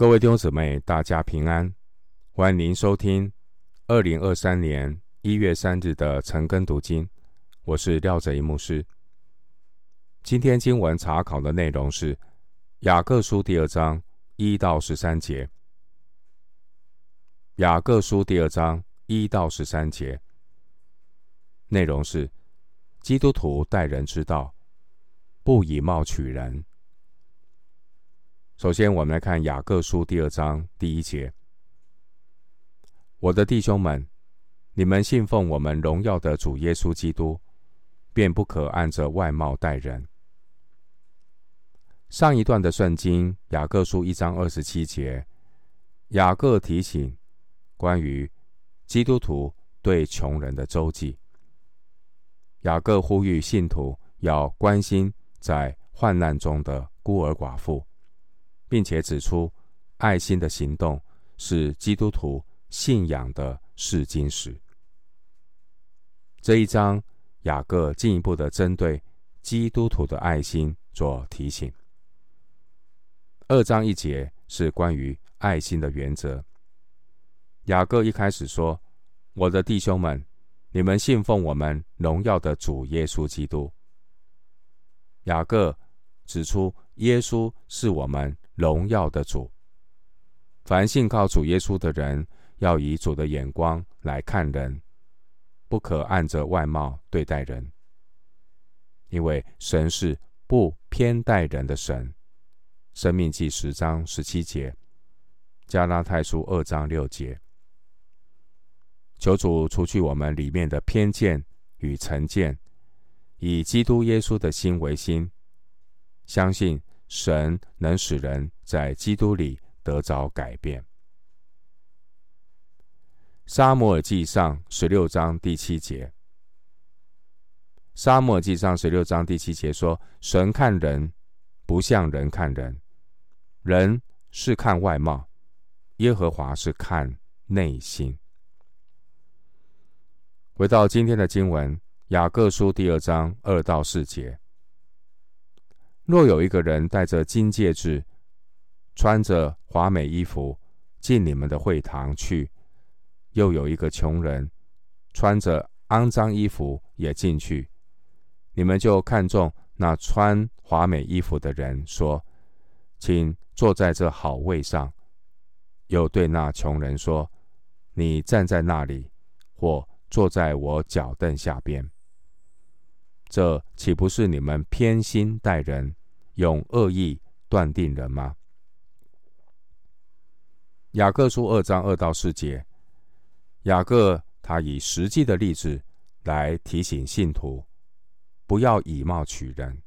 各位弟兄姊妹，大家平安！欢迎您收听二零二三年一月三日的晨更读经。我是廖哲一牧师。今天经文查考的内容是雅各书第二章一到十三节。雅各书第二章一到十三节内容是基督徒待人之道，不以貌取人。首先，我们来看雅各书第二章第一节：“我的弟兄们，你们信奉我们荣耀的主耶稣基督，便不可按着外貌待人。”上一段的圣经，雅各书一章二十七节，雅各提醒关于基督徒对穷人的周济。雅各呼吁信徒要关心在患难中的孤儿寡妇。并且指出，爱心的行动是基督徒信仰的试金石。这一章，雅各进一步的针对基督徒的爱心做提醒。二章一节是关于爱心的原则。雅各一开始说：“我的弟兄们，你们信奉我们荣耀的主耶稣基督。”雅各指出，耶稣是我们。荣耀的主，凡信靠主耶稣的人，要以主的眼光来看人，不可按着外貌对待人，因为神是不偏待人的神。生命记十章十七节，加拉太书二章六节，求主除去我们里面的偏见与成见，以基督耶稣的心为心，相信。神能使人在基督里得着改变。撒母耳记上十六章第七节，撒母耳记上十六章第七节说：“神看人不像人看人，人是看外貌，耶和华是看内心。”回到今天的经文，雅各书第二章二到四节。若有一个人戴着金戒指，穿着华美衣服进你们的会堂去，又有一个穷人穿着肮脏衣服也进去，你们就看中那穿华美衣服的人，说：“请坐在这好位上。”又对那穷人说：“你站在那里，或坐在我脚凳下边。”这岂不是你们偏心待人？用恶意断定人吗？雅各书二章二到四节，雅各他以实际的例子来提醒信徒，不要以貌取人。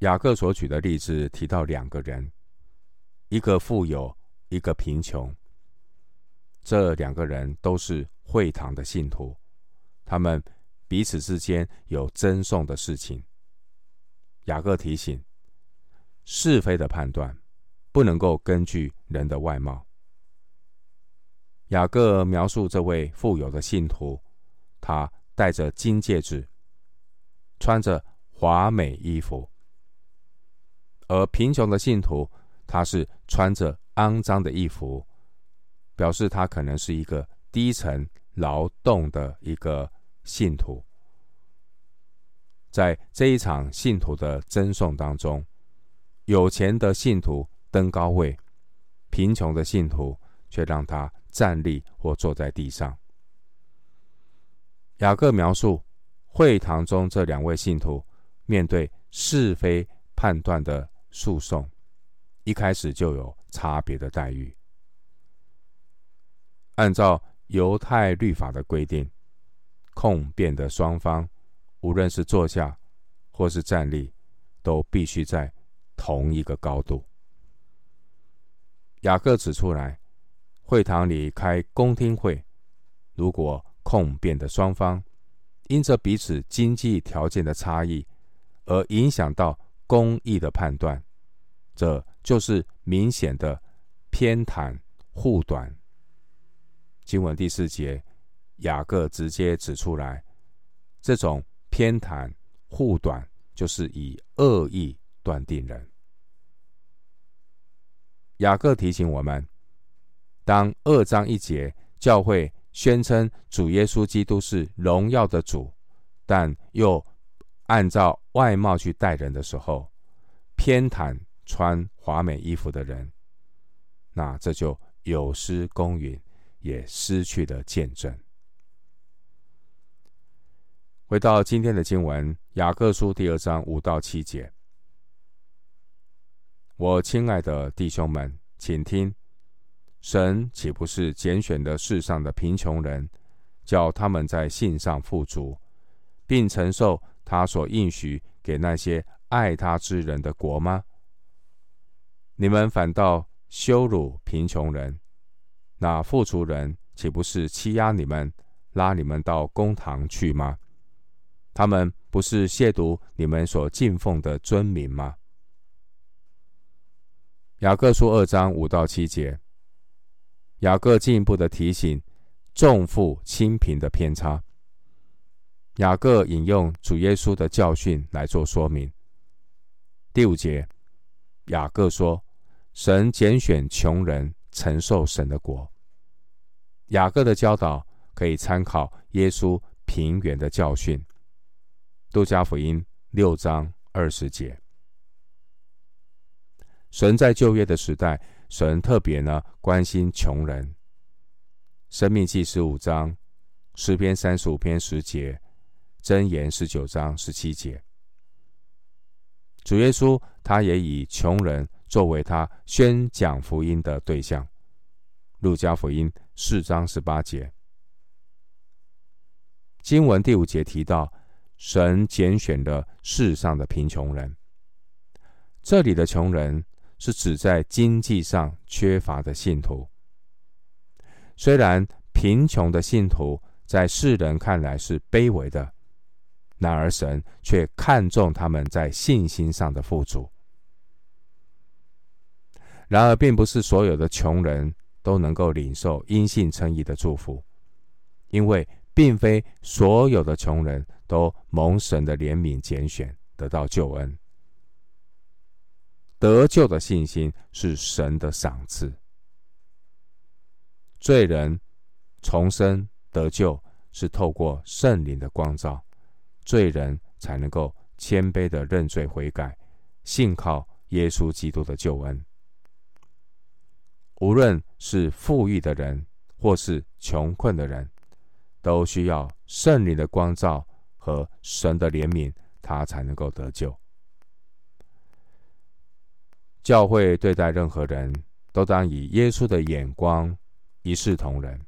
雅各所举的例子提到两个人，一个富有，一个贫穷。这两个人都是会堂的信徒，他们彼此之间有争讼的事情。雅各提醒：是非的判断不能够根据人的外貌。雅各描述这位富有的信徒，他戴着金戒指，穿着华美衣服；而贫穷的信徒，他是穿着肮脏的衣服，表示他可能是一个低层劳动的一个信徒。在这一场信徒的争讼当中，有钱的信徒登高位，贫穷的信徒却让他站立或坐在地上。雅各描述会堂中这两位信徒面对是非判断的诉讼，一开始就有差别的待遇。按照犹太律法的规定，控辩的双方。无论是坐下或是站立，都必须在同一个高度。雅各指出来，会堂里开公听会，如果控辩的双方因着彼此经济条件的差异而影响到公义的判断，这就是明显的偏袒护短。经文第四节，雅各直接指出来，这种。偏袒护短，就是以恶意断定人。雅各提醒我们，当二章一节教会宣称主耶稣基督是荣耀的主，但又按照外貌去待人的时候，偏袒穿华美衣服的人，那这就有失公允，也失去了见证。回到今天的经文，雅各书第二章五到七节。我亲爱的弟兄们，请听：神岂不是拣选的世上的贫穷人，叫他们在信上富足，并承受他所应许给那些爱他之人的国吗？你们反倒羞辱贫穷人，那富足人岂不是欺压你们，拉你们到公堂去吗？他们不是亵渎你们所敬奉的尊名吗？雅各书二章五到七节，雅各进一步的提醒重富轻贫的偏差。雅各引用主耶稣的教训来做说明。第五节，雅各说：“神拣选穷人承受神的国。”雅各的教导可以参考耶稣平原的教训。路加福音六章二十节，神在旧约的时代，神特别呢关心穷人。生命记十五章，诗篇三十五篇十节，箴言十九章十七节。主耶稣他也以穷人作为他宣讲福音的对象。路加福音四章十八节，经文第五节提到。神拣选了世上的贫穷人，这里的穷人是指在经济上缺乏的信徒。虽然贫穷的信徒在世人看来是卑微的，然而神却看重他们在信心上的富足。然而，并不是所有的穷人都能够领受因信称义的祝福，因为并非所有的穷人。都蒙神的怜悯拣选，得到救恩。得救的信心是神的赏赐。罪人重生得救是透过圣灵的光照，罪人才能够谦卑的认罪悔改，信靠耶稣基督的救恩。无论是富裕的人或是穷困的人，都需要圣灵的光照。和神的怜悯，他才能够得救。教会对待任何人都当以耶稣的眼光一视同仁。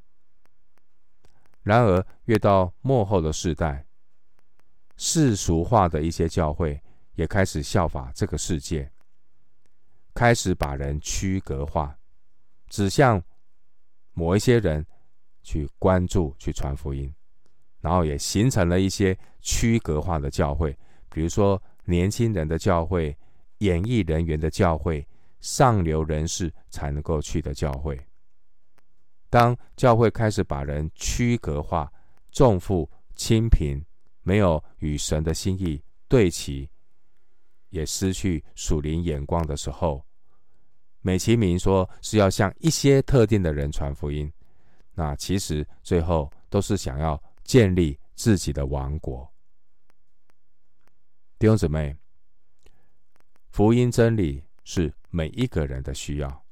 然而，越到末后的世代，世俗化的一些教会也开始效法这个世界，开始把人区隔化，指向某一些人去关注、去传福音。然后也形成了一些区隔化的教会，比如说年轻人的教会、演艺人员的教会、上流人士才能够去的教会。当教会开始把人区隔化、重富轻贫，没有与神的心意对齐，也失去属灵眼光的时候，美其名说是要向一些特定的人传福音，那其实最后都是想要。建立自己的王国，弟兄姊妹，福音真理是每一个人的需要，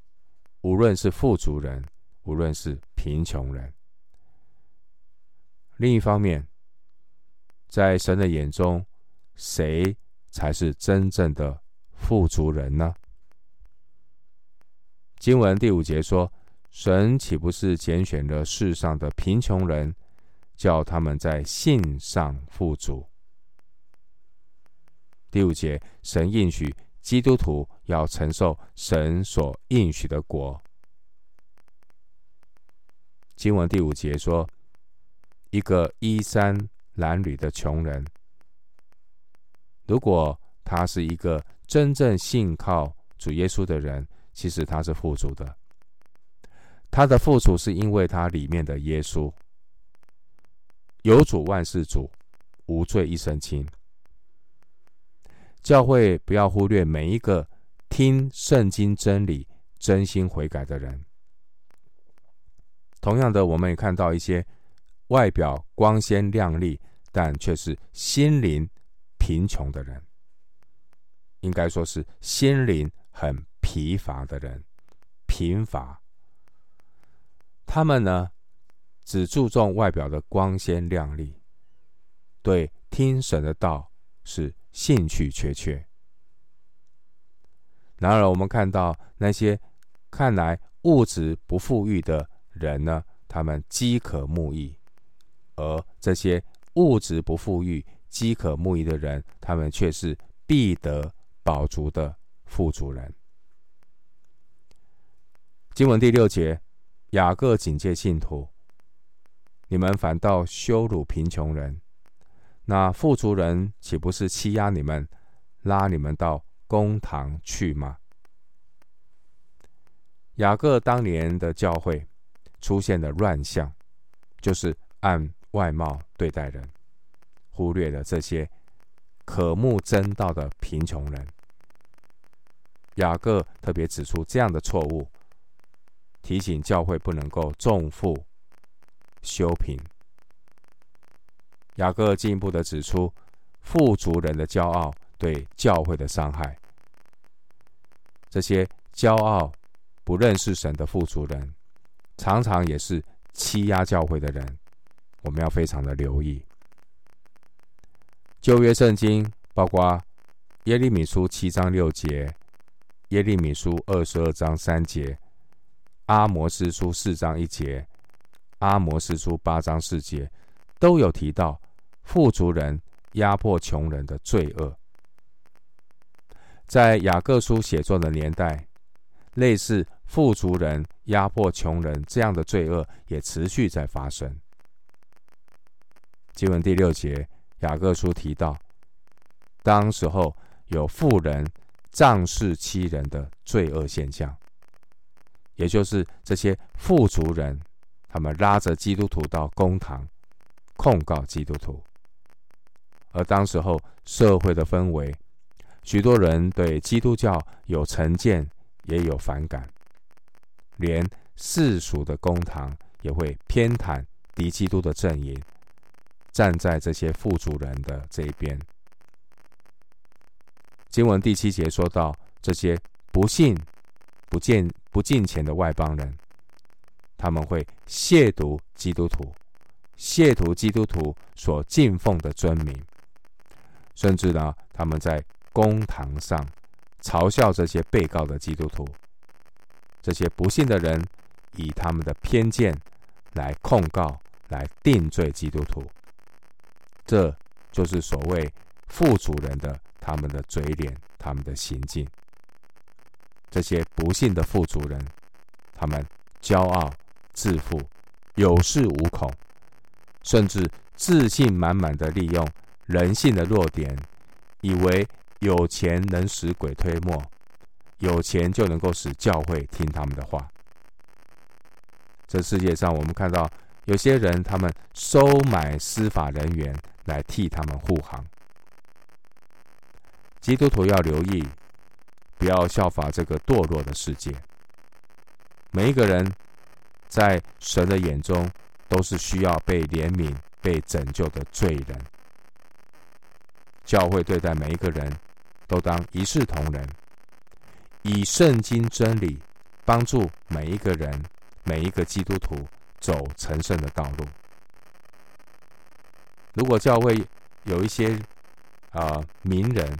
无论是富足人，无论是贫穷人。另一方面，在神的眼中，谁才是真正的富足人呢？经文第五节说：“神岂不是拣选了世上的贫穷人？”叫他们在信上富足。第五节，神应许基督徒要承受神所应许的国。经文第五节说，一个衣衫褴褛的穷人，如果他是一个真正信靠主耶稣的人，其实他是富足的。他的富足是因为他里面的耶稣。有主万事足，无罪一身轻。教会不要忽略每一个听圣经真理、真心悔改的人。同样的，我们也看到一些外表光鲜亮丽，但却是心灵贫穷的人，应该说是心灵很疲乏的人，贫乏。他们呢，只注重外表的光鲜亮丽，对听神的道是兴趣缺缺。然而，我们看到那些看来物质不富裕的人呢，他们饥渴慕义；而这些物质不富裕、饥渴慕义的人，他们却是必得饱足的富足人。经文第六节。雅各警戒信徒：你们反倒羞辱贫穷人，那富足人岂不是欺压你们，拉你们到公堂去吗？雅各当年的教会出现的乱象，就是按外貌对待人，忽略了这些渴慕真道的贫穷人。雅各特别指出这样的错误。提醒教会不能够重富修平。雅各进一步的指出，富足人的骄傲对教会的伤害。这些骄傲、不认识神的富足人，常常也是欺压教会的人。我们要非常的留意。旧约圣经包括耶利米书七章六节、耶利米书二十二章三节。阿摩斯书四章一节，阿摩斯书八章四节，都有提到富足人压迫穷人的罪恶。在雅各书写作的年代，类似富足人压迫穷人这样的罪恶也持续在发生。经文第六节，雅各书提到，当时候有富人仗势欺人的罪恶现象。也就是这些富足人，他们拉着基督徒到公堂，控告基督徒。而当时候社会的氛围，许多人对基督教有成见，也有反感，连世俗的公堂也会偏袒敌基督的阵营，站在这些富足人的这一边。经文第七节说到，这些不信、不见。不敬虔的外邦人，他们会亵渎基督徒，亵渎基督徒所敬奉的尊名，甚至呢，他们在公堂上嘲笑这些被告的基督徒。这些不信的人以他们的偏见来控告、来定罪基督徒，这就是所谓富足人的他们的嘴脸、他们的行径。这些不信的富足人，他们骄傲自负，有恃无恐，甚至自信满满的利用人性的弱点，以为有钱能使鬼推磨，有钱就能够使教会听他们的话。这世界上，我们看到有些人，他们收买司法人员来替他们护航。基督徒要留意。不要效法这个堕落的世界。每一个人在神的眼中都是需要被怜悯、被拯救的罪人。教会对待每一个人都当一视同仁，以圣经真理帮助每一个人、每一个基督徒走成圣的道路。如果教会有一些啊、名人，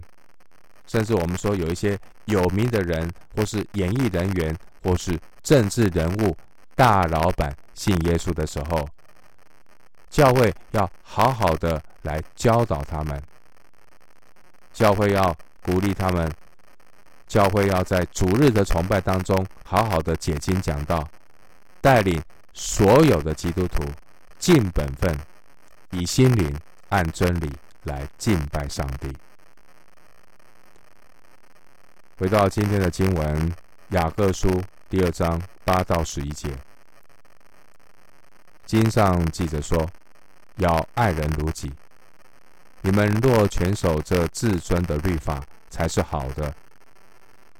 甚至我们说有一些有名的人，或是演艺人员，或是政治人物、大老板信耶稣的时候，教会要好好的来教导他们，教会要鼓励他们，教会要在主日的崇拜当中好好的解经讲道，带领所有的基督徒尽本分，以心灵按真理来敬拜上帝。回到今天的经文，《雅各书》第二章八到十一节，经上记着说：“要爱人如己。你们若全守这至尊的律法，才是好的。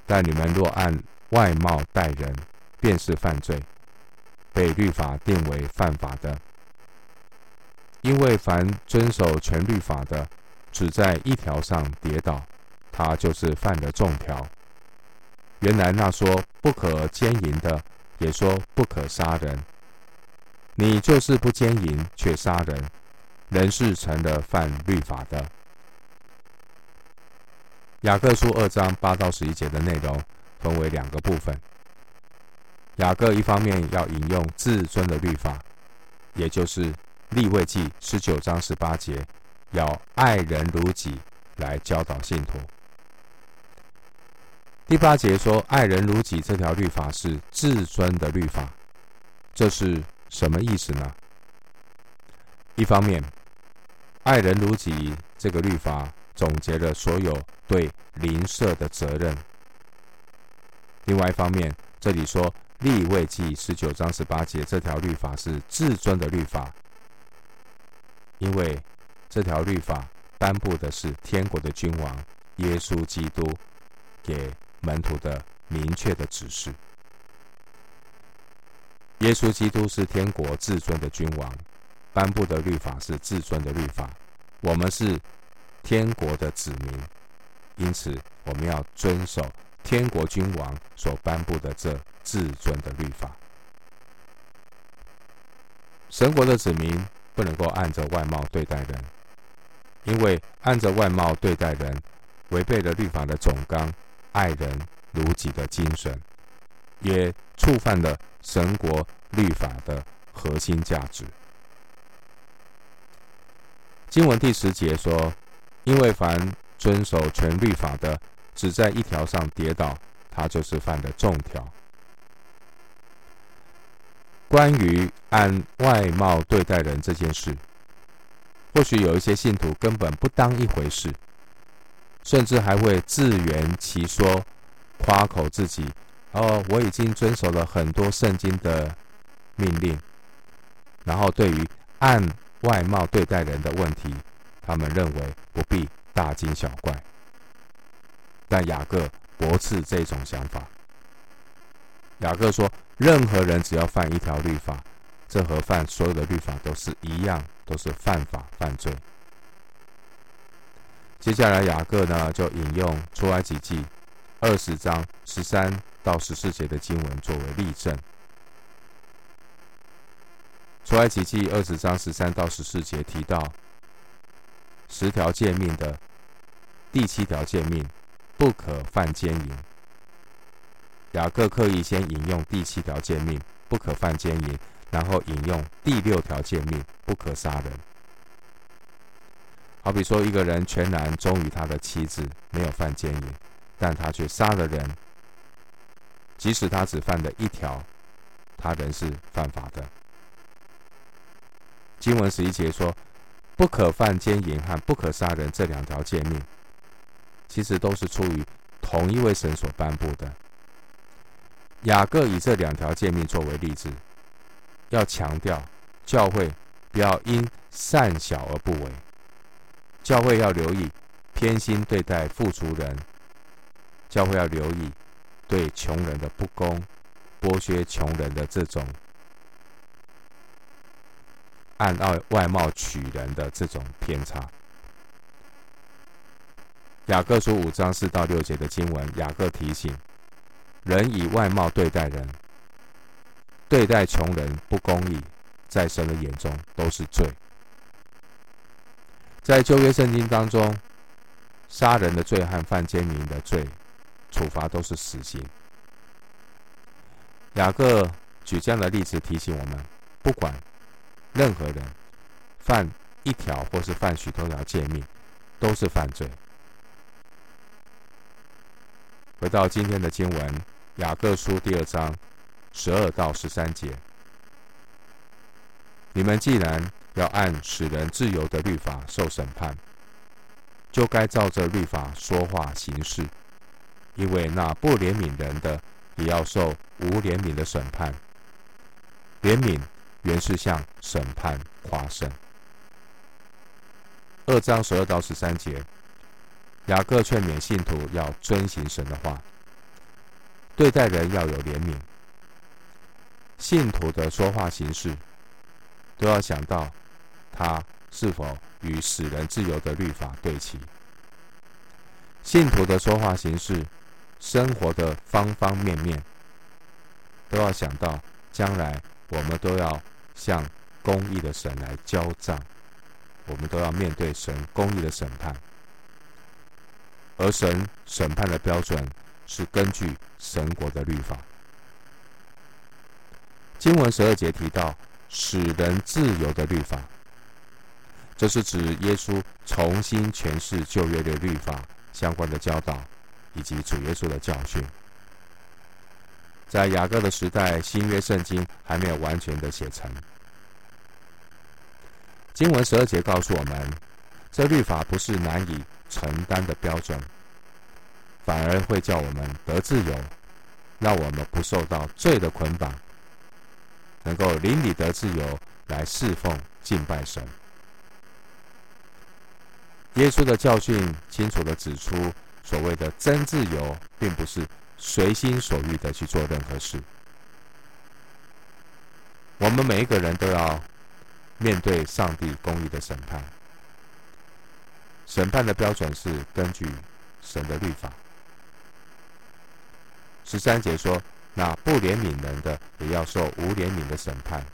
但你们若按外貌待人，便是犯罪，被律法定为犯法的。因为凡遵守全律法的，只在一条上跌倒，他就是犯了众条。原来那说不可奸淫的，也说不可杀人。你就是不奸淫却杀人，人是成了犯律法的。雅各书二章八到十一节的内容分为两个部分。雅各一方面要引用至尊的律法，也就是利未记十九章十八节，要爱人如己来教导信徒。第八节说爱人如己这条律法是至尊的律法，这是什么意思呢？一方面，爱人如己这个律法总结了所有对邻舍的责任。另外一方面，这里说立位记十九章十八节这条律法是至尊的律法，因为这条律法颁布的是天国的君王耶稣基督给门徒的明确的指示。耶稣基督是天国至尊的君王，颁布的律法是至尊的律法。我们是天国的子民，因此我们要遵守天国君王所颁布的这至尊的律法。神国的子民不能够按着外貌对待人，因为按着外貌对待人，违背了律法的总纲“爱人如己”的精神，也触犯了神国律法的核心价值。经文第十节说：“因为凡遵守全律法的，只在一条上跌倒，他就是犯的众条。”关于按外貌对待人这件事，或许有一些信徒根本不当一回事，甚至还会自圆其说，夸口自己：“哦，我已经遵守了很多圣经的命令。”然后对于按外貌对待人的问题，他们认为不必大惊小怪。但雅各驳斥这种想法。雅各说：任何人只要犯一条律法，这和犯所有的律法都是一样，都是犯法犯罪。接下来雅各呢，就引用出埃及记二十章十三到十四节的经文作为例证。出埃及记二十章十三到十四节提到十条诫命的第七条诫命，不可犯奸淫。雅各刻意先引用第七条诫命，不可犯奸淫，然后引用第六条诫命，不可杀人。好比说，一个人全然忠于他的妻子，没有犯奸淫，但他却杀了人，即使他只犯了一条，他仍是犯法的。经文十一节说：“不可犯奸淫和不可杀人这两条诫命，其实都是出于同一位神所颁布的。”雅各以这两条诫命作为例子，要强调教会不要因善小而不为，教会要留意偏心对待富足人，教会要留意对穷人的不公，剥削穷人的这种。按外外貌取人的这种偏差，雅各书五章四到六节的经文，雅各提醒人以外貌对待人，对待穷人不公义，在神的眼中都是罪。在旧约圣经当中，杀人的罪和犯奸淫的罪，处罚都是死刑。雅各举这样的例子提醒我们，不管。任何人犯一条或是犯许多条诫命，都是犯罪。回到今天的经文，《雅各书》第二章十二到十三节：你们既然要按使人自由的律法受审判，就该照着律法说话行事，因为那不怜悯人的，也要受无怜悯的审判。怜悯。原是向审判夸胜。二章十二到十三节，雅各劝勉信徒要遵行神的话，对待人要有怜悯。信徒的说话行事，都要想到他是否与使人自由的律法对齐。信徒的说话形式，生活的方方面面，都要想到将来我们都要向公义的神来交账，我们都要面对神公义的审判，而神审判的标准是根据神国的律法。经文十二节提到使人自由的律法，这是指耶稣重新诠释旧约的律法相关的教导，以及主耶稣的教训。在雅各的时代，新约圣经还没有完全的写成。经文十二节告诉我们，这律法不是难以承担的标准，反而会叫我们得自由，让我们不受到罪的捆绑。能够灵里得自由，来侍奉敬拜神。耶稣的教训清楚地指出，所谓的真自由，并不是随心所欲地去做任何事。我们每一个人都要面对上帝公义的审判，审判的标准是根据神的律法。十三节说。那不怜悯人的，也要受无怜悯的审判。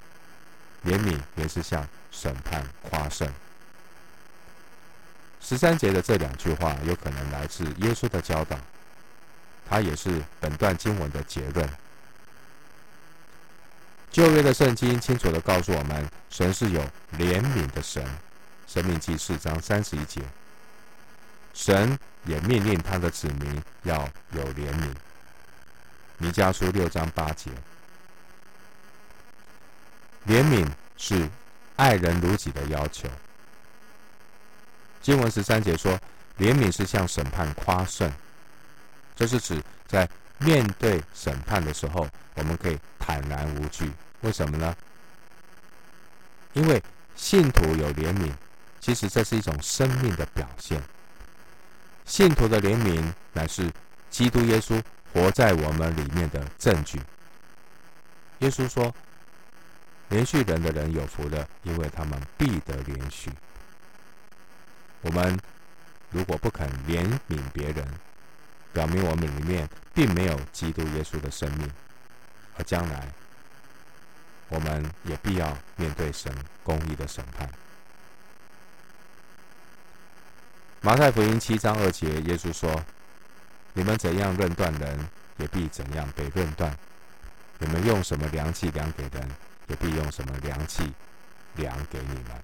怜悯原是向审判夸胜。十三节的这两句话，有可能来自耶稣的教导，它也是本段经文的结论。旧约的圣经清楚地告诉我们，神是有怜悯的神。神命记四章三十一节，神也命令他的子民要有怜悯。弥迦书六章八节，怜悯是爱人如己的要求。经文十三节说，怜悯是向审判夸胜，这是指在面对审判的时候，我们可以坦然无惧。为什么呢？因为信徒有怜悯，其实这是一种生命的表现。信徒的怜悯乃是基督耶稣。活在我们里面的证据。耶稣说：“怜恤人的人有福了，因为他们必得怜恤。”我们如果不肯怜悯别人，表明我们里面并没有基督耶稣的生命，而将来我们也必要面对神公义的审判。马太福音七章二节，耶稣说。你们怎样论断人，也必怎样被论断；你们用什么量器量给人，也必用什么量器量给你们。